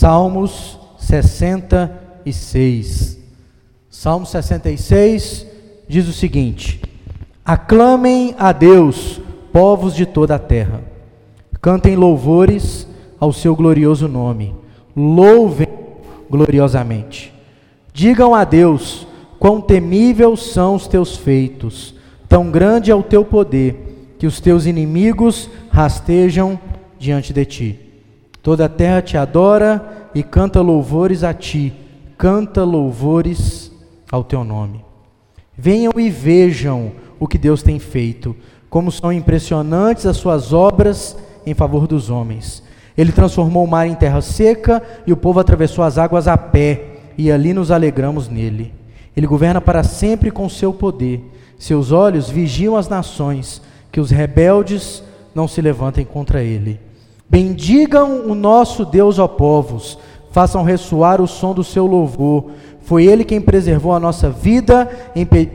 Salmos 66. Salmo 66 diz o seguinte: Aclamem a Deus, povos de toda a terra. Cantem louvores ao seu glorioso nome. Louvem gloriosamente. Digam a Deus quão temíveis são os teus feitos. Tão grande é o teu poder que os teus inimigos rastejam diante de ti. Toda a terra te adora e canta louvores a ti, canta louvores ao teu nome. Venham e vejam o que Deus tem feito, como são impressionantes as suas obras em favor dos homens. Ele transformou o mar em terra seca e o povo atravessou as águas a pé, e ali nos alegramos nele. Ele governa para sempre com seu poder. Seus olhos vigiam as nações, que os rebeldes não se levantem contra ele. Bendigam o nosso Deus, ó povos, façam ressoar o som do seu louvor. Foi ele quem preservou a nossa vida,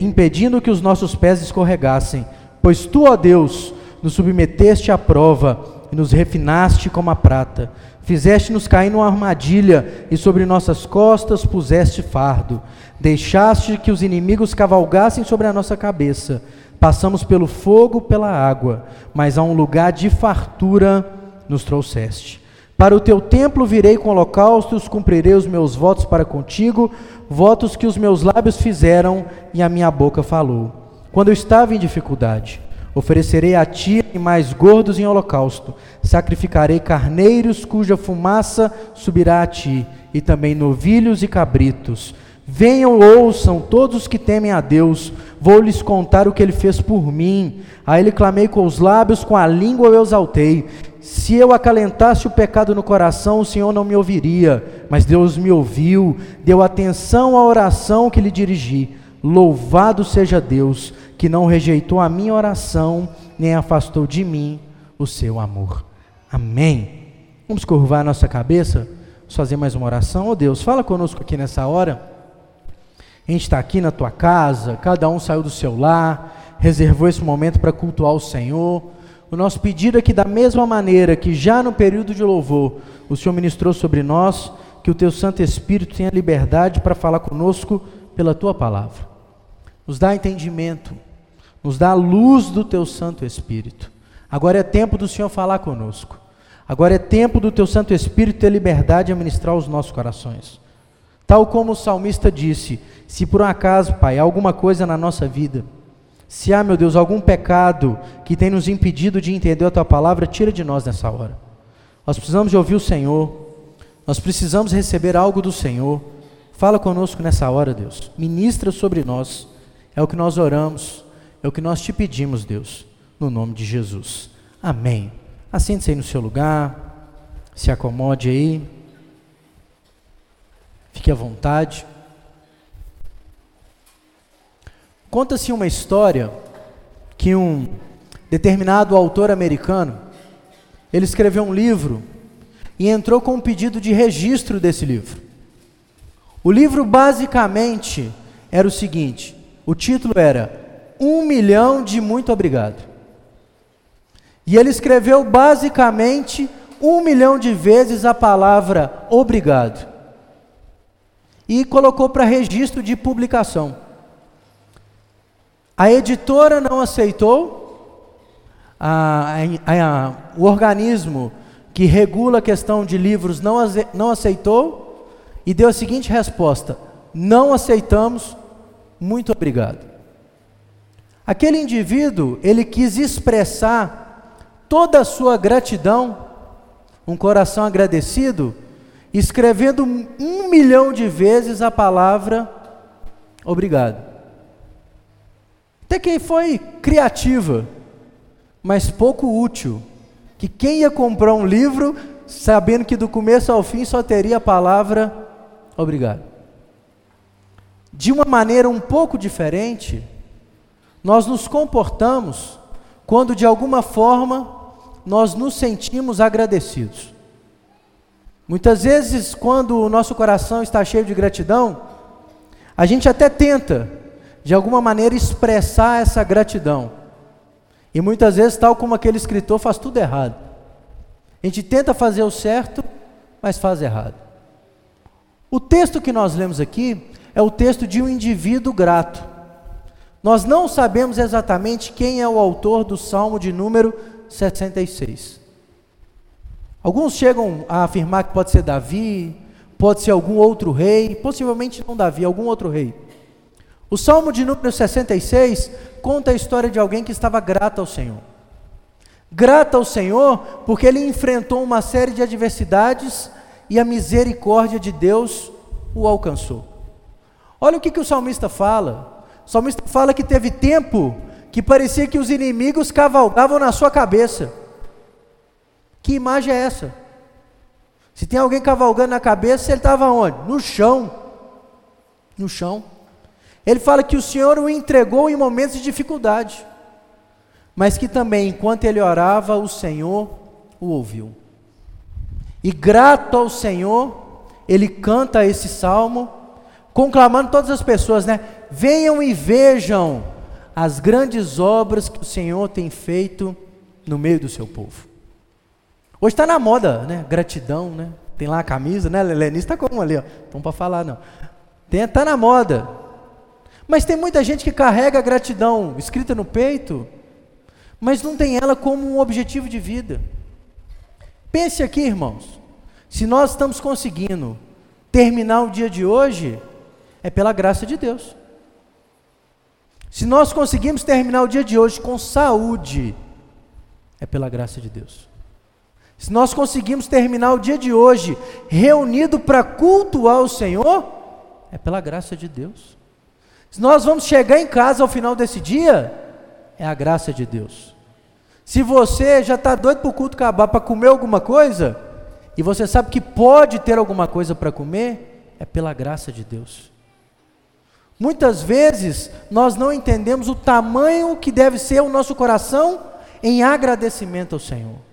impedindo que os nossos pés escorregassem. Pois tu, ó Deus, nos submeteste à prova e nos refinaste como a prata. Fizeste-nos cair numa armadilha e sobre nossas costas puseste fardo. Deixaste que os inimigos cavalgassem sobre a nossa cabeça. Passamos pelo fogo, pela água, mas a um lugar de fartura nos trouxeste. Para o teu templo virei com holocaustos, cumprirei os meus votos para contigo, votos que os meus lábios fizeram e a minha boca falou. Quando eu estava em dificuldade, oferecerei a ti animais gordos em holocausto, sacrificarei carneiros cuja fumaça subirá a ti, e também novilhos e cabritos. Venham, ouçam todos os que temem a Deus, vou lhes contar o que ele fez por mim. A ele clamei com os lábios, com a língua eu exaltei. Se eu acalentasse o pecado no coração, o Senhor não me ouviria, mas Deus me ouviu, deu atenção à oração que lhe dirigi. Louvado seja Deus, que não rejeitou a minha oração, nem afastou de mim o seu amor. Amém. Vamos curvar a nossa cabeça, vamos fazer mais uma oração. Oh Deus, fala conosco aqui nessa hora. A gente está aqui na tua casa, cada um saiu do seu lar, reservou esse momento para cultuar o Senhor. O nosso pedido é que, da mesma maneira que já no período de louvor o Senhor ministrou sobre nós, que o Teu Santo Espírito tenha liberdade para falar conosco pela Tua palavra. Nos dá entendimento, nos dá a luz do Teu Santo Espírito. Agora é tempo do Senhor falar conosco. Agora é tempo do Teu Santo Espírito ter liberdade a ministrar os nossos corações. Tal como o salmista disse: se por um acaso, Pai, há alguma coisa na nossa vida se há, meu Deus, algum pecado que tem nos impedido de entender a tua palavra, tira de nós nessa hora. Nós precisamos de ouvir o Senhor, nós precisamos receber algo do Senhor. Fala conosco nessa hora, Deus. Ministra sobre nós. É o que nós oramos, é o que nós te pedimos, Deus, no nome de Jesus. Amém. Assente-se aí no seu lugar, se acomode aí, fique à vontade. Conta-se uma história que um determinado autor americano, ele escreveu um livro e entrou com um pedido de registro desse livro. O livro basicamente era o seguinte: o título era Um Milhão de Muito Obrigado. E ele escreveu basicamente um milhão de vezes a palavra obrigado. E colocou para registro de publicação. A editora não aceitou, a, a, a, o organismo que regula a questão de livros não, não aceitou e deu a seguinte resposta: não aceitamos, muito obrigado. Aquele indivíduo, ele quis expressar toda a sua gratidão, um coração agradecido, escrevendo um milhão de vezes a palavra obrigado. Até que foi criativa, mas pouco útil. Que quem ia comprar um livro, sabendo que do começo ao fim só teria a palavra obrigado. De uma maneira um pouco diferente, nós nos comportamos quando de alguma forma nós nos sentimos agradecidos. Muitas vezes, quando o nosso coração está cheio de gratidão, a gente até tenta de alguma maneira expressar essa gratidão. E muitas vezes, tal como aquele escritor, faz tudo errado. A gente tenta fazer o certo, mas faz errado. O texto que nós lemos aqui é o texto de um indivíduo grato. Nós não sabemos exatamente quem é o autor do Salmo de número 66. Alguns chegam a afirmar que pode ser Davi, pode ser algum outro rei, possivelmente não Davi, algum outro rei. O Salmo de número 66 conta a história de alguém que estava grato ao Senhor. Grato ao Senhor porque ele enfrentou uma série de adversidades e a misericórdia de Deus o alcançou. Olha o que, que o salmista fala. O salmista fala que teve tempo que parecia que os inimigos cavalgavam na sua cabeça. Que imagem é essa? Se tem alguém cavalgando na cabeça, ele estava onde? No chão. No chão. Ele fala que o Senhor o entregou em momentos de dificuldade, mas que também, enquanto ele orava, o Senhor o ouviu. E grato ao Senhor, ele canta esse salmo, conclamando todas as pessoas, né? Venham e vejam as grandes obras que o Senhor tem feito no meio do seu povo. Hoje está na moda, né? Gratidão, né? Tem lá a camisa, né? Lelenista está como ali, ó. Para falar não. Tem, está na moda. Mas tem muita gente que carrega a gratidão escrita no peito, mas não tem ela como um objetivo de vida. Pense aqui, irmãos. Se nós estamos conseguindo terminar o dia de hoje, é pela graça de Deus. Se nós conseguimos terminar o dia de hoje com saúde, é pela graça de Deus. Se nós conseguimos terminar o dia de hoje reunido para cultuar o Senhor, é pela graça de Deus. Se nós vamos chegar em casa ao final desse dia, é a graça de Deus. Se você já está doido para o culto acabar para comer alguma coisa, e você sabe que pode ter alguma coisa para comer, é pela graça de Deus. Muitas vezes nós não entendemos o tamanho que deve ser o nosso coração em agradecimento ao Senhor.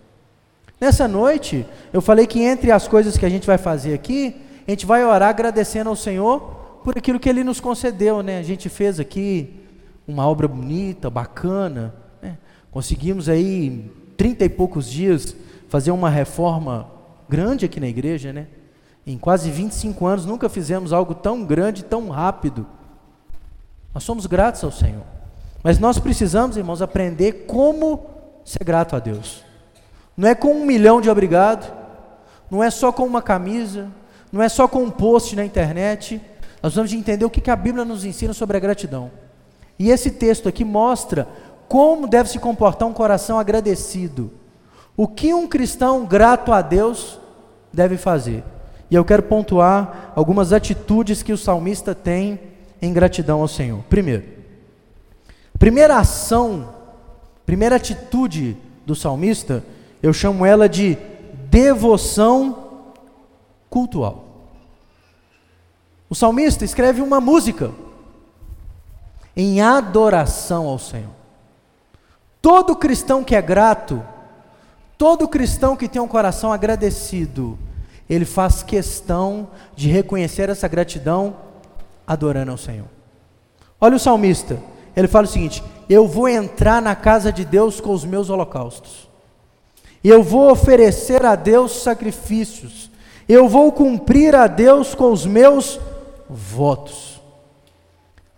Nessa noite, eu falei que entre as coisas que a gente vai fazer aqui, a gente vai orar agradecendo ao Senhor por aquilo que Ele nos concedeu, né? A gente fez aqui uma obra bonita, bacana, né? conseguimos aí em trinta e poucos dias fazer uma reforma grande aqui na igreja, né? Em quase 25 anos nunca fizemos algo tão grande, tão rápido. Nós somos gratos ao Senhor. Mas nós precisamos, irmãos, aprender como ser grato a Deus. Não é com um milhão de obrigado, não é só com uma camisa, não é só com um post na internet, nós vamos entender o que a Bíblia nos ensina sobre a gratidão. E esse texto aqui mostra como deve se comportar um coração agradecido. O que um cristão grato a Deus deve fazer. E eu quero pontuar algumas atitudes que o salmista tem em gratidão ao Senhor. Primeiro, primeira ação, primeira atitude do salmista, eu chamo ela de devoção cultual. O salmista escreve uma música em adoração ao Senhor. Todo cristão que é grato, todo cristão que tem um coração agradecido, ele faz questão de reconhecer essa gratidão adorando ao Senhor. Olha o salmista, ele fala o seguinte: Eu vou entrar na casa de Deus com os meus holocaustos, eu vou oferecer a Deus sacrifícios, eu vou cumprir a Deus com os meus votos.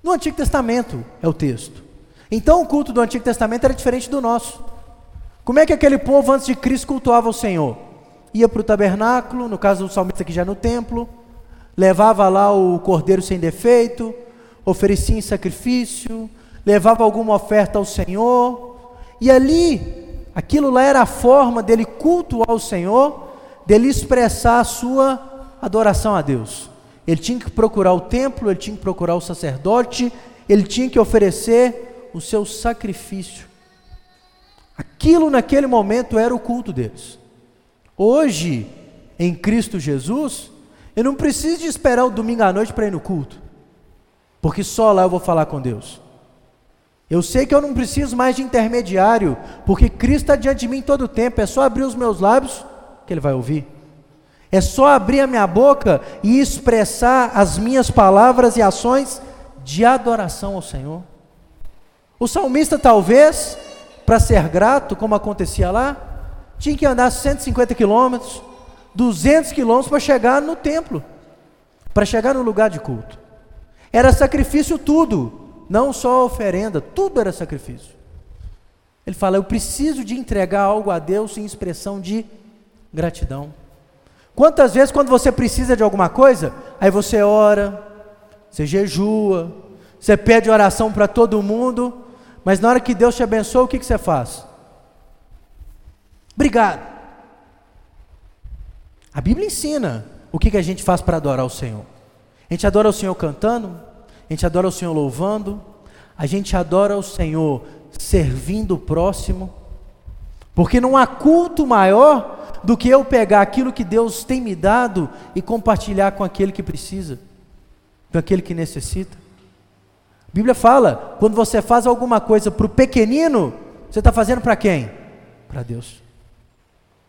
No Antigo Testamento é o texto. Então o culto do Antigo Testamento era diferente do nosso. Como é que aquele povo antes de Cristo cultuava o Senhor? Ia para o tabernáculo, no caso do salmista aqui já no templo, levava lá o cordeiro sem defeito, oferecia em sacrifício, levava alguma oferta ao Senhor, e ali, aquilo lá era a forma dele cultuar o Senhor, dele expressar a sua adoração a Deus. Ele tinha que procurar o templo, ele tinha que procurar o sacerdote, ele tinha que oferecer o seu sacrifício. Aquilo naquele momento era o culto deles. Hoje, em Cristo Jesus, eu não preciso de esperar o domingo à noite para ir no culto, porque só lá eu vou falar com Deus. Eu sei que eu não preciso mais de intermediário, porque Cristo está diante de mim todo o tempo, é só abrir os meus lábios que Ele vai ouvir. É só abrir a minha boca e expressar as minhas palavras e ações de adoração ao Senhor. O salmista, talvez, para ser grato, como acontecia lá, tinha que andar 150 quilômetros, 200 quilômetros para chegar no templo. para chegar no lugar de culto. Era sacrifício tudo, não só oferenda, tudo era sacrifício. Ele fala: Eu preciso de entregar algo a Deus em expressão de gratidão. Quantas vezes, quando você precisa de alguma coisa, aí você ora, você jejua, você pede oração para todo mundo, mas na hora que Deus te abençoa, o que, que você faz? Obrigado. A Bíblia ensina o que, que a gente faz para adorar o Senhor. A gente adora o Senhor cantando, a gente adora o Senhor louvando, a gente adora o Senhor servindo o próximo, porque não há culto maior do que eu pegar aquilo que Deus tem me dado e compartilhar com aquele que precisa, com aquele que necessita. A Bíblia fala: quando você faz alguma coisa para o pequenino, você está fazendo para quem? Para Deus,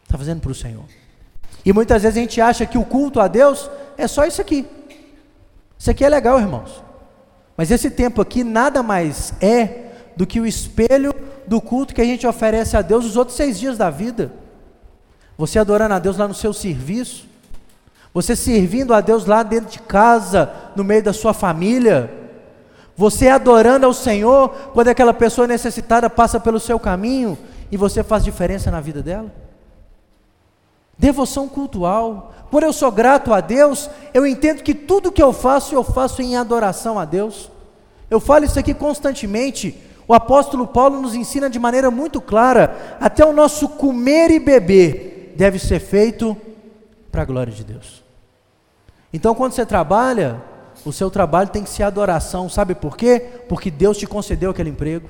está fazendo para o Senhor. E muitas vezes a gente acha que o culto a Deus é só isso aqui. Isso aqui é legal, irmãos. Mas esse tempo aqui nada mais é do que o espelho do culto que a gente oferece a Deus os outros seis dias da vida. Você adorando a Deus lá no seu serviço, você servindo a Deus lá dentro de casa, no meio da sua família, você adorando ao Senhor quando aquela pessoa necessitada passa pelo seu caminho e você faz diferença na vida dela. Devoção cultual. Por eu sou grato a Deus, eu entendo que tudo que eu faço, eu faço em adoração a Deus. Eu falo isso aqui constantemente. O apóstolo Paulo nos ensina de maneira muito clara: até o nosso comer e beber deve ser feito para a glória de Deus. Então, quando você trabalha, o seu trabalho tem que ser adoração, sabe por quê? Porque Deus te concedeu aquele emprego.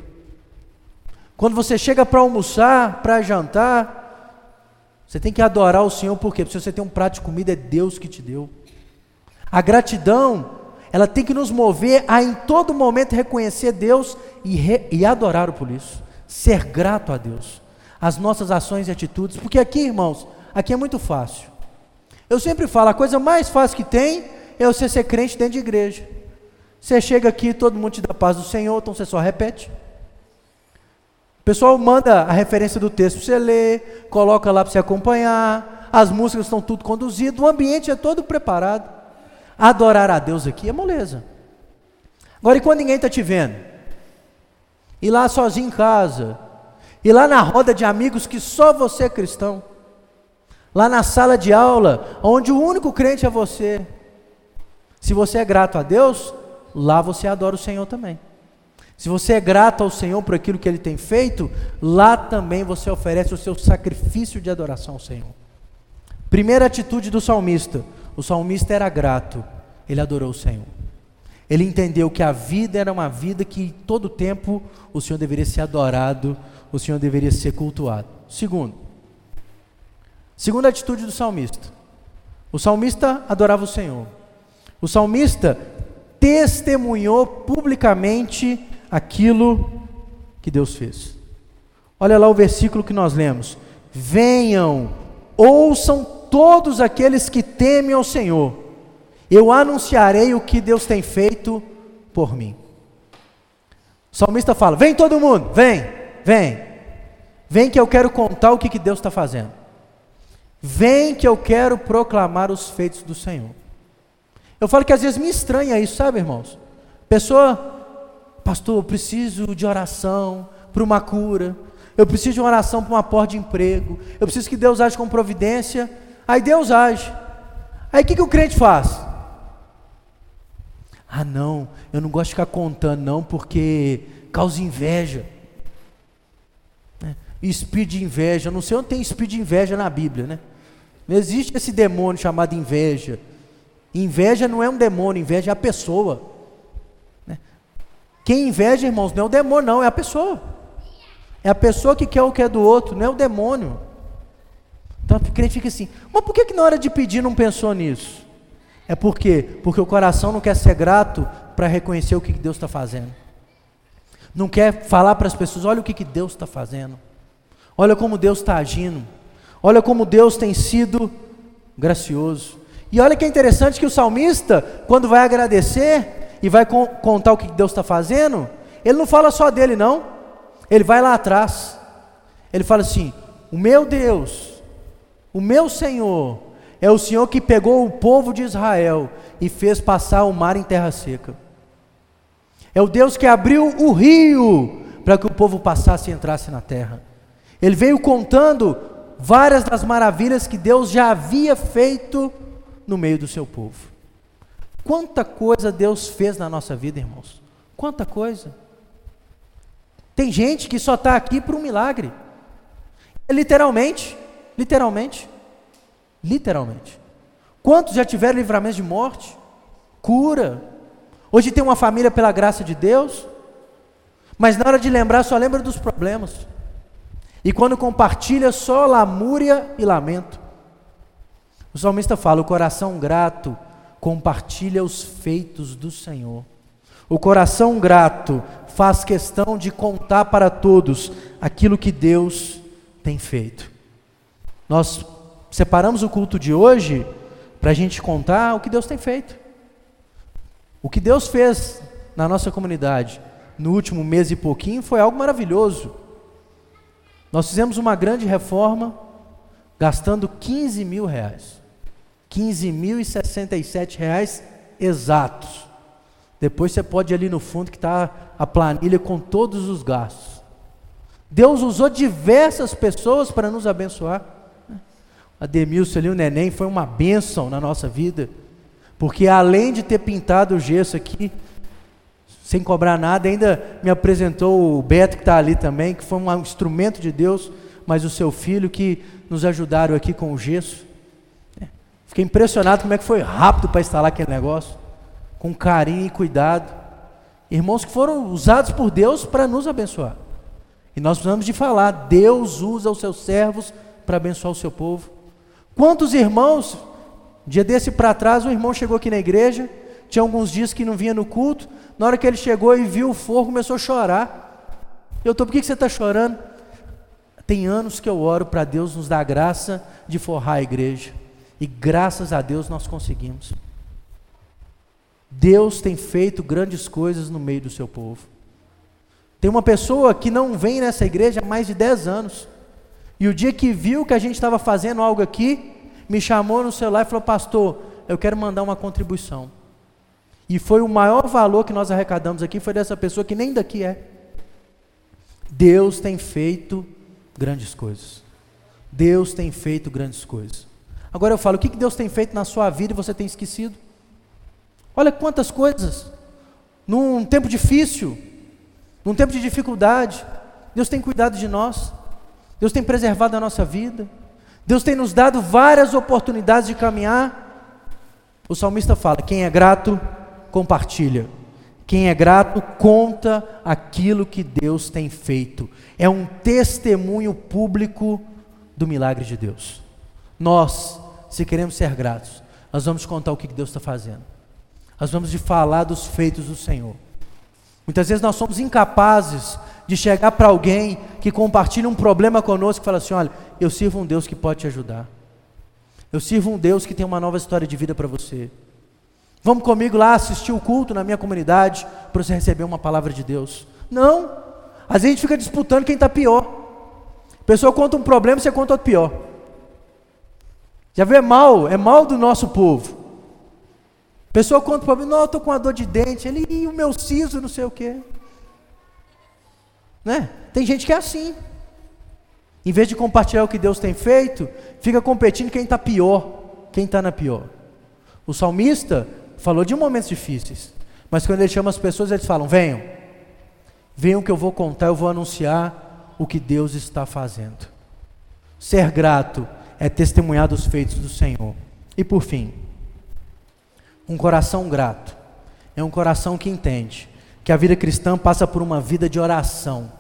Quando você chega para almoçar, para jantar, você tem que adorar o Senhor, por quê? Porque se você tem um prato de comida, é Deus que te deu. A gratidão ela tem que nos mover a em todo momento reconhecer Deus e, re, e adorar por isso, ser grato a Deus, as nossas ações e atitudes, porque aqui, irmãos, aqui é muito fácil. Eu sempre falo, a coisa mais fácil que tem é você ser crente dentro de igreja. Você chega aqui, todo mundo te dá paz do Senhor, então você só repete. Pessoal manda a referência do texto para você ler, coloca lá para você acompanhar, as músicas estão tudo conduzido, o ambiente é todo preparado. Adorar a Deus aqui é moleza. Agora, e quando ninguém está te vendo? E lá sozinho em casa? E lá na roda de amigos que só você é cristão? Lá na sala de aula, onde o único crente é você? Se você é grato a Deus, lá você adora o Senhor também. Se você é grato ao Senhor por aquilo que Ele tem feito, lá também você oferece o seu sacrifício de adoração ao Senhor. Primeira atitude do salmista: o salmista era grato, ele adorou o Senhor. Ele entendeu que a vida era uma vida que todo tempo o Senhor deveria ser adorado, o Senhor deveria ser cultuado. Segundo, segunda atitude do salmista. O salmista adorava o Senhor. O salmista testemunhou publicamente aquilo que Deus fez. Olha lá o versículo que nós lemos: Venham, ouçam todos aqueles que temem ao Senhor, eu anunciarei o que Deus tem feito por mim. O salmista fala: Vem todo mundo, vem, vem, vem que eu quero contar o que, que Deus está fazendo. Vem que eu quero proclamar os feitos do Senhor. Eu falo que às vezes me estranha isso, sabe, irmãos? Pessoa, pastor, eu preciso de oração para uma cura, eu preciso de uma oração para uma porta de emprego, eu preciso que Deus age com providência. Aí Deus age. Aí o que, que o crente faz? Ah, não, eu não gosto de ficar contando, não, porque causa inveja. É, espírito de inveja. Não sei onde tem espírito de inveja na Bíblia, né? Não existe esse demônio chamado inveja. Inveja não é um demônio, inveja é a pessoa. Quem inveja, irmãos, não é o demônio, não, é a pessoa. É a pessoa que quer o que é do outro, não é o demônio. Então o crente fica assim, mas por que, que na hora de pedir não pensou nisso? É por quê? Porque o coração não quer ser grato para reconhecer o que Deus está fazendo. Não quer falar para as pessoas, olha o que, que Deus está fazendo. Olha como Deus está agindo. Olha como Deus tem sido gracioso. E olha que é interessante que o salmista, quando vai agradecer e vai contar o que Deus está fazendo, ele não fala só dele, não. Ele vai lá atrás. Ele fala assim: O meu Deus o meu Senhor é o Senhor que pegou o povo de Israel e fez passar o mar em terra seca. É o Deus que abriu o rio para que o povo passasse e entrasse na terra. Ele veio contando várias das maravilhas que Deus já havia feito no meio do seu povo. Quanta coisa Deus fez na nossa vida, irmãos. Quanta coisa. Tem gente que só está aqui por um milagre. Literalmente, literalmente, literalmente. Quantos já tiveram livramento de morte? Cura. Hoje tem uma família pela graça de Deus, mas na hora de lembrar só lembra dos problemas. E quando compartilha, só lamúria e lamento. O salmista fala: o coração grato compartilha os feitos do Senhor. O coração grato faz questão de contar para todos aquilo que Deus tem feito. Nós separamos o culto de hoje para a gente contar o que Deus tem feito. O que Deus fez na nossa comunidade no último mês e pouquinho foi algo maravilhoso. Nós fizemos uma grande reforma, gastando 15 mil reais. 15.067 reais exatos. Depois você pode ir ali no fundo que está a planilha com todos os gastos. Deus usou diversas pessoas para nos abençoar. A Demilson ali, o neném, foi uma bênção na nossa vida. Porque além de ter pintado o gesso aqui, sem cobrar nada, ainda me apresentou o Beto que está ali também, que foi um instrumento de Deus, mas o seu filho que nos ajudaram aqui com o gesso. Fiquei impressionado como é que foi rápido para instalar aquele negócio, com carinho e cuidado. Irmãos que foram usados por Deus para nos abençoar. E nós precisamos de falar, Deus usa os seus servos para abençoar o seu povo. Quantos irmãos, dia desse para trás, um irmão chegou aqui na igreja, tinha alguns dias que não vinha no culto, na hora que ele chegou e viu o fogo, começou a chorar. Eu estou, por que, que você está chorando? Tem anos que eu oro para Deus nos dar a graça de forrar a igreja. E graças a Deus nós conseguimos. Deus tem feito grandes coisas no meio do seu povo. Tem uma pessoa que não vem nessa igreja há mais de 10 anos. E o dia que viu que a gente estava fazendo algo aqui, me chamou no celular e falou: Pastor, eu quero mandar uma contribuição. E foi o maior valor que nós arrecadamos aqui, foi dessa pessoa que nem daqui é. Deus tem feito grandes coisas. Deus tem feito grandes coisas. Agora eu falo, o que Deus tem feito na sua vida e você tem esquecido? Olha quantas coisas. Num tempo difícil, num tempo de dificuldade, Deus tem cuidado de nós. Deus tem preservado a nossa vida. Deus tem nos dado várias oportunidades de caminhar. O salmista fala: quem é grato, compartilha. Quem é grato conta aquilo que Deus tem feito. É um testemunho público do milagre de Deus. Nós, se queremos ser gratos, nós vamos contar o que Deus está fazendo. Nós vamos de falar dos feitos do Senhor. Muitas vezes nós somos incapazes de chegar para alguém que compartilha um problema conosco e fala assim: olha, eu sirvo um Deus que pode te ajudar. Eu sirvo um Deus que tem uma nova história de vida para você. Vamos comigo lá assistir o culto na minha comunidade para você receber uma palavra de Deus. Não. Às vezes a gente fica disputando quem está pior. A pessoa conta um problema, você conta outro pior. Já vê é mal, é mal do nosso povo. A pessoa conta um problema, não, eu estou com uma dor de dente, ele, e o meu siso, não sei o quê. Né? Tem gente que é assim. Em vez de compartilhar o que Deus tem feito, fica competindo quem está pior, quem está na pior. O salmista falou de momentos difíceis, mas quando ele chama as pessoas, eles falam: venham, venham que eu vou contar, eu vou anunciar o que Deus está fazendo. Ser grato é testemunhar dos feitos do Senhor. E por fim, um coração grato é um coração que entende que a vida cristã passa por uma vida de oração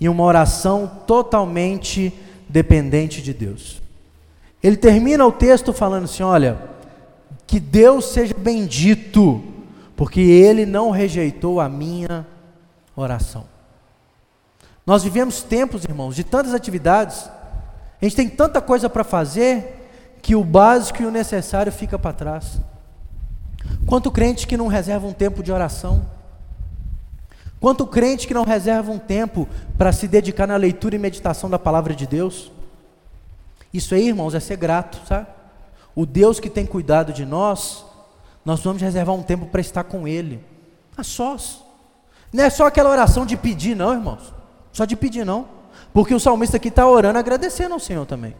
e uma oração totalmente dependente de Deus. Ele termina o texto falando assim: olha que Deus seja bendito, porque Ele não rejeitou a minha oração. Nós vivemos tempos, irmãos, de tantas atividades, a gente tem tanta coisa para fazer, que o básico e o necessário fica para trás. Quanto crente que não reserva um tempo de oração? Quanto crente que não reserva um tempo para se dedicar na leitura e meditação da palavra de Deus? Isso aí, irmãos, é ser grato, sabe? o Deus que tem cuidado de nós, nós vamos reservar um tempo para estar com Ele, a sós. Não é só aquela oração de pedir, não, irmãos. Só de pedir, não. Porque o salmista aqui está orando, agradecendo ao Senhor também.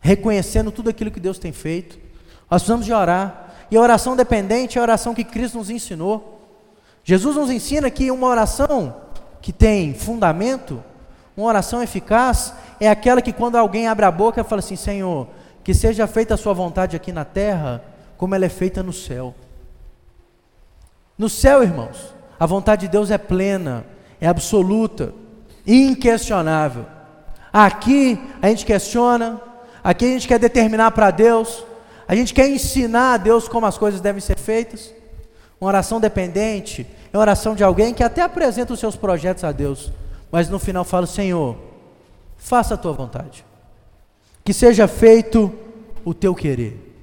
Reconhecendo tudo aquilo que Deus tem feito. Nós precisamos de orar. E a oração dependente é a oração que Cristo nos ensinou. Jesus nos ensina que uma oração que tem fundamento, uma oração eficaz, é aquela que quando alguém abre a boca fala assim: Senhor, que seja feita a Sua vontade aqui na terra, como ela é feita no céu. No céu, irmãos, a vontade de Deus é plena, é absoluta, inquestionável. Aqui a gente questiona, aqui a gente quer determinar para Deus, a gente quer ensinar a Deus como as coisas devem ser feitas. Uma oração dependente é uma oração de alguém que até apresenta os seus projetos a Deus, mas no final fala: Senhor, faça a tua vontade, que seja feito o teu querer,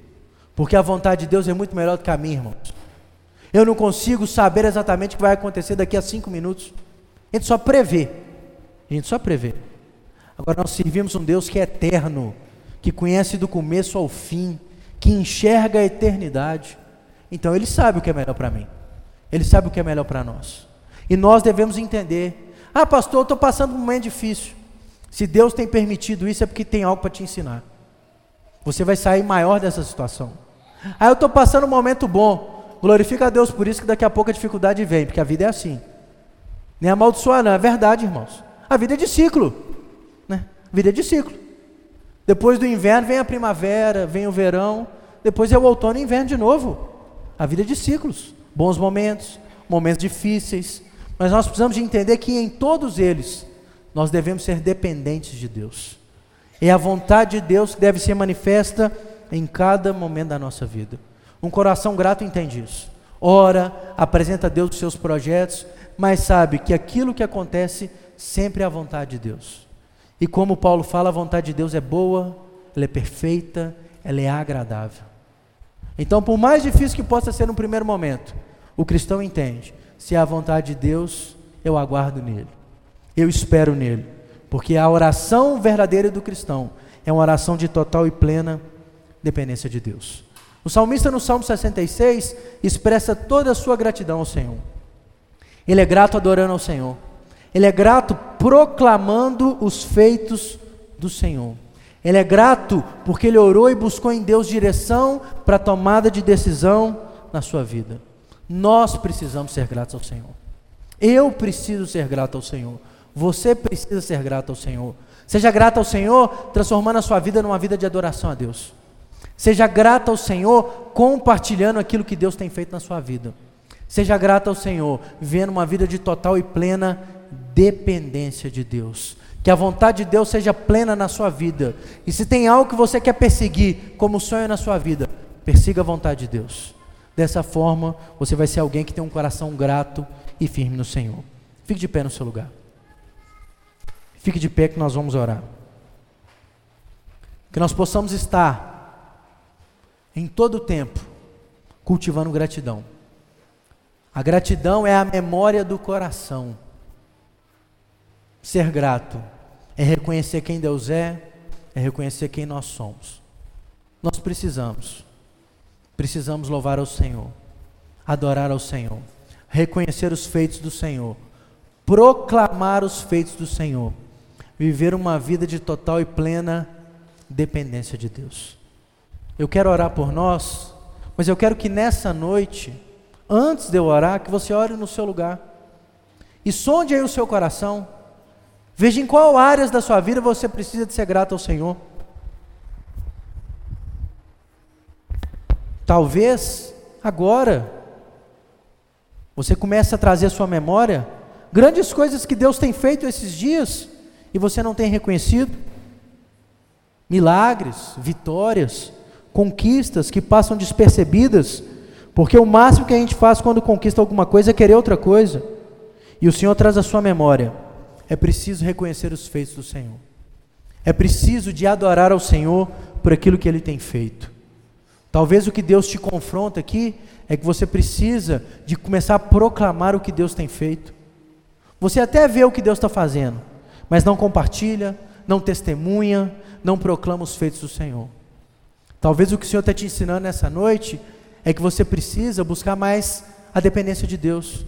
porque a vontade de Deus é muito melhor do que a minha, irmãos. Eu não consigo saber exatamente o que vai acontecer daqui a cinco minutos, a gente só prevê, a gente só prevê. Agora nós servimos um Deus que é eterno, que conhece do começo ao fim, que enxerga a eternidade. Então ele sabe o que é melhor para mim. Ele sabe o que é melhor para nós. E nós devemos entender. Ah, pastor, eu estou passando um momento difícil. Se Deus tem permitido isso, é porque tem algo para te ensinar. Você vai sair maior dessa situação. Ah, eu estou passando um momento bom. Glorifica a Deus por isso, que daqui a pouco a dificuldade vem, porque a vida é assim. Nem amaldiçoar, não. É verdade, irmãos. A vida é de ciclo. Né? A vida é de ciclo. Depois do inverno vem a primavera, vem o verão. Depois é o outono e inverno de novo. A vida é de ciclos, bons momentos, momentos difíceis, mas nós precisamos de entender que em todos eles nós devemos ser dependentes de Deus. É a vontade de Deus que deve ser manifesta em cada momento da nossa vida. Um coração grato entende isso. Ora, apresenta a Deus os seus projetos, mas sabe que aquilo que acontece sempre a vontade de Deus. E como Paulo fala, a vontade de Deus é boa, ela é perfeita, ela é agradável. Então, por mais difícil que possa ser no primeiro momento, o cristão entende: se é a vontade de Deus, eu aguardo nele, eu espero nele, porque a oração verdadeira do cristão é uma oração de total e plena dependência de Deus. O salmista, no Salmo 66, expressa toda a sua gratidão ao Senhor. Ele é grato adorando ao Senhor, ele é grato proclamando os feitos do Senhor. Ele é grato porque ele orou e buscou em Deus direção para a tomada de decisão na sua vida. Nós precisamos ser gratos ao Senhor. Eu preciso ser grato ao Senhor. Você precisa ser grato ao Senhor. Seja grato ao Senhor, transformando a sua vida numa vida de adoração a Deus. Seja grato ao Senhor, compartilhando aquilo que Deus tem feito na sua vida. Seja grato ao Senhor, vivendo uma vida de total e plena dependência de Deus que a vontade de Deus seja plena na sua vida. E se tem algo que você quer perseguir como sonho na sua vida, persiga a vontade de Deus. Dessa forma, você vai ser alguém que tem um coração grato e firme no Senhor. Fique de pé no seu lugar. Fique de pé que nós vamos orar. Que nós possamos estar em todo o tempo cultivando gratidão. A gratidão é a memória do coração. Ser grato é reconhecer quem Deus é, é reconhecer quem nós somos. Nós precisamos, precisamos louvar ao Senhor, adorar ao Senhor, reconhecer os feitos do Senhor, proclamar os feitos do Senhor, viver uma vida de total e plena dependência de Deus. Eu quero orar por nós, mas eu quero que nessa noite, antes de eu orar, que você ore no seu lugar e sonde aí o seu coração. Veja em qual áreas da sua vida você precisa de ser grato ao Senhor. Talvez agora você comece a trazer à sua memória grandes coisas que Deus tem feito esses dias e você não tem reconhecido. Milagres, vitórias, conquistas que passam despercebidas, porque o máximo que a gente faz quando conquista alguma coisa é querer outra coisa. E o Senhor traz à sua memória é preciso reconhecer os feitos do Senhor. É preciso de adorar ao Senhor por aquilo que Ele tem feito. Talvez o que Deus te confronta aqui é que você precisa de começar a proclamar o que Deus tem feito. Você até vê o que Deus está fazendo, mas não compartilha, não testemunha, não proclama os feitos do Senhor. Talvez o que o Senhor está te ensinando nessa noite é que você precisa buscar mais a dependência de Deus,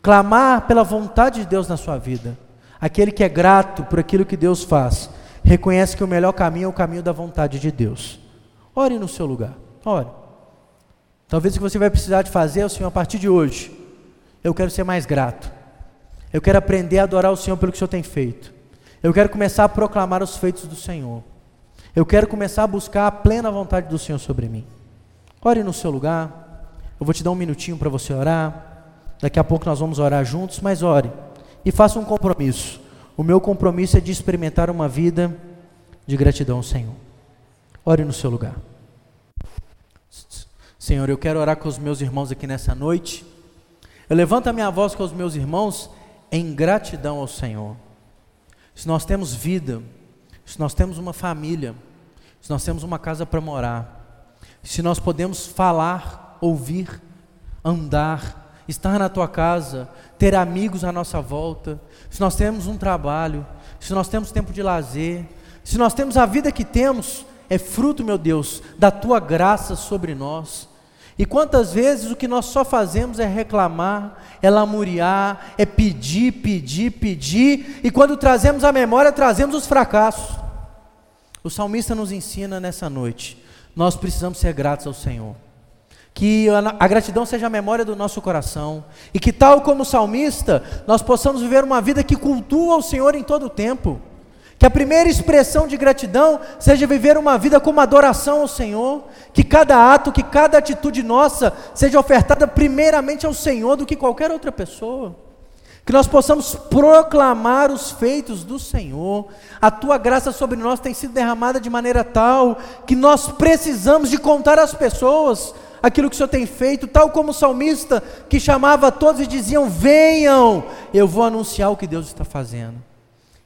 clamar pela vontade de Deus na sua vida. Aquele que é grato por aquilo que Deus faz, reconhece que o melhor caminho é o caminho da vontade de Deus. Ore no seu lugar, ore. Talvez o que você vai precisar de fazer é o Senhor, a partir de hoje, eu quero ser mais grato. Eu quero aprender a adorar o Senhor pelo que o Senhor tem feito. Eu quero começar a proclamar os feitos do Senhor. Eu quero começar a buscar a plena vontade do Senhor sobre mim. Ore no seu lugar. Eu vou te dar um minutinho para você orar. Daqui a pouco nós vamos orar juntos, mas ore e faça um compromisso. O meu compromisso é de experimentar uma vida de gratidão ao Senhor. Ore no seu lugar. Senhor, eu quero orar com os meus irmãos aqui nessa noite. Eu levanto a minha voz com os meus irmãos em gratidão ao Senhor. Se nós temos vida, se nós temos uma família, se nós temos uma casa para morar, se nós podemos falar, ouvir, andar, estar na tua casa, ter amigos à nossa volta, se nós temos um trabalho, se nós temos tempo de lazer, se nós temos a vida que temos, é fruto, meu Deus, da tua graça sobre nós. E quantas vezes o que nós só fazemos é reclamar, é lamuriar, é pedir, pedir, pedir, e quando trazemos a memória, trazemos os fracassos. O salmista nos ensina nessa noite, nós precisamos ser gratos ao Senhor. Que a, gratidão seja a memória do nosso coração, e que, tal como salmista, nós possamos viver uma vida que cultua o Senhor em todo o tempo. Que a primeira expressão de gratidão seja viver uma vida como adoração ao Senhor. Que cada ato, que cada atitude nossa seja ofertada primeiramente ao Senhor do que qualquer outra pessoa. Que nós possamos proclamar os feitos do Senhor. A tua graça sobre nós tem sido derramada de maneira tal que nós precisamos de contar às pessoas aquilo que o Senhor tem feito, tal como o salmista que chamava todos e diziam: Venham, eu vou anunciar o que Deus está fazendo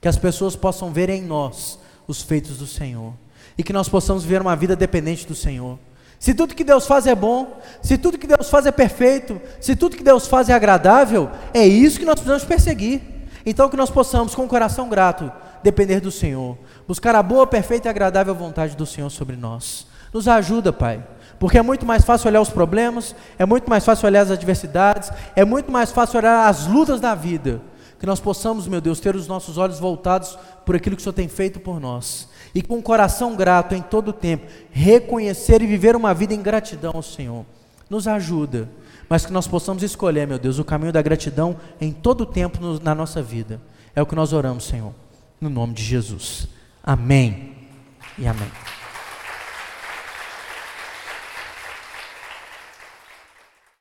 que as pessoas possam ver em nós os feitos do Senhor e que nós possamos viver uma vida dependente do Senhor. Se tudo que Deus faz é bom, se tudo que Deus faz é perfeito, se tudo que Deus faz é agradável, é isso que nós precisamos perseguir. Então que nós possamos, com o coração grato, depender do Senhor, buscar a boa, perfeita e agradável vontade do Senhor sobre nós. Nos ajuda, Pai, porque é muito mais fácil olhar os problemas, é muito mais fácil olhar as adversidades, é muito mais fácil olhar as lutas da vida que nós possamos, meu Deus, ter os nossos olhos voltados por aquilo que o Senhor tem feito por nós. E com um coração grato em todo o tempo, reconhecer e viver uma vida em gratidão ao Senhor. Nos ajuda, mas que nós possamos escolher, meu Deus, o caminho da gratidão em todo o tempo no, na nossa vida. É o que nós oramos, Senhor. No nome de Jesus. Amém e amém.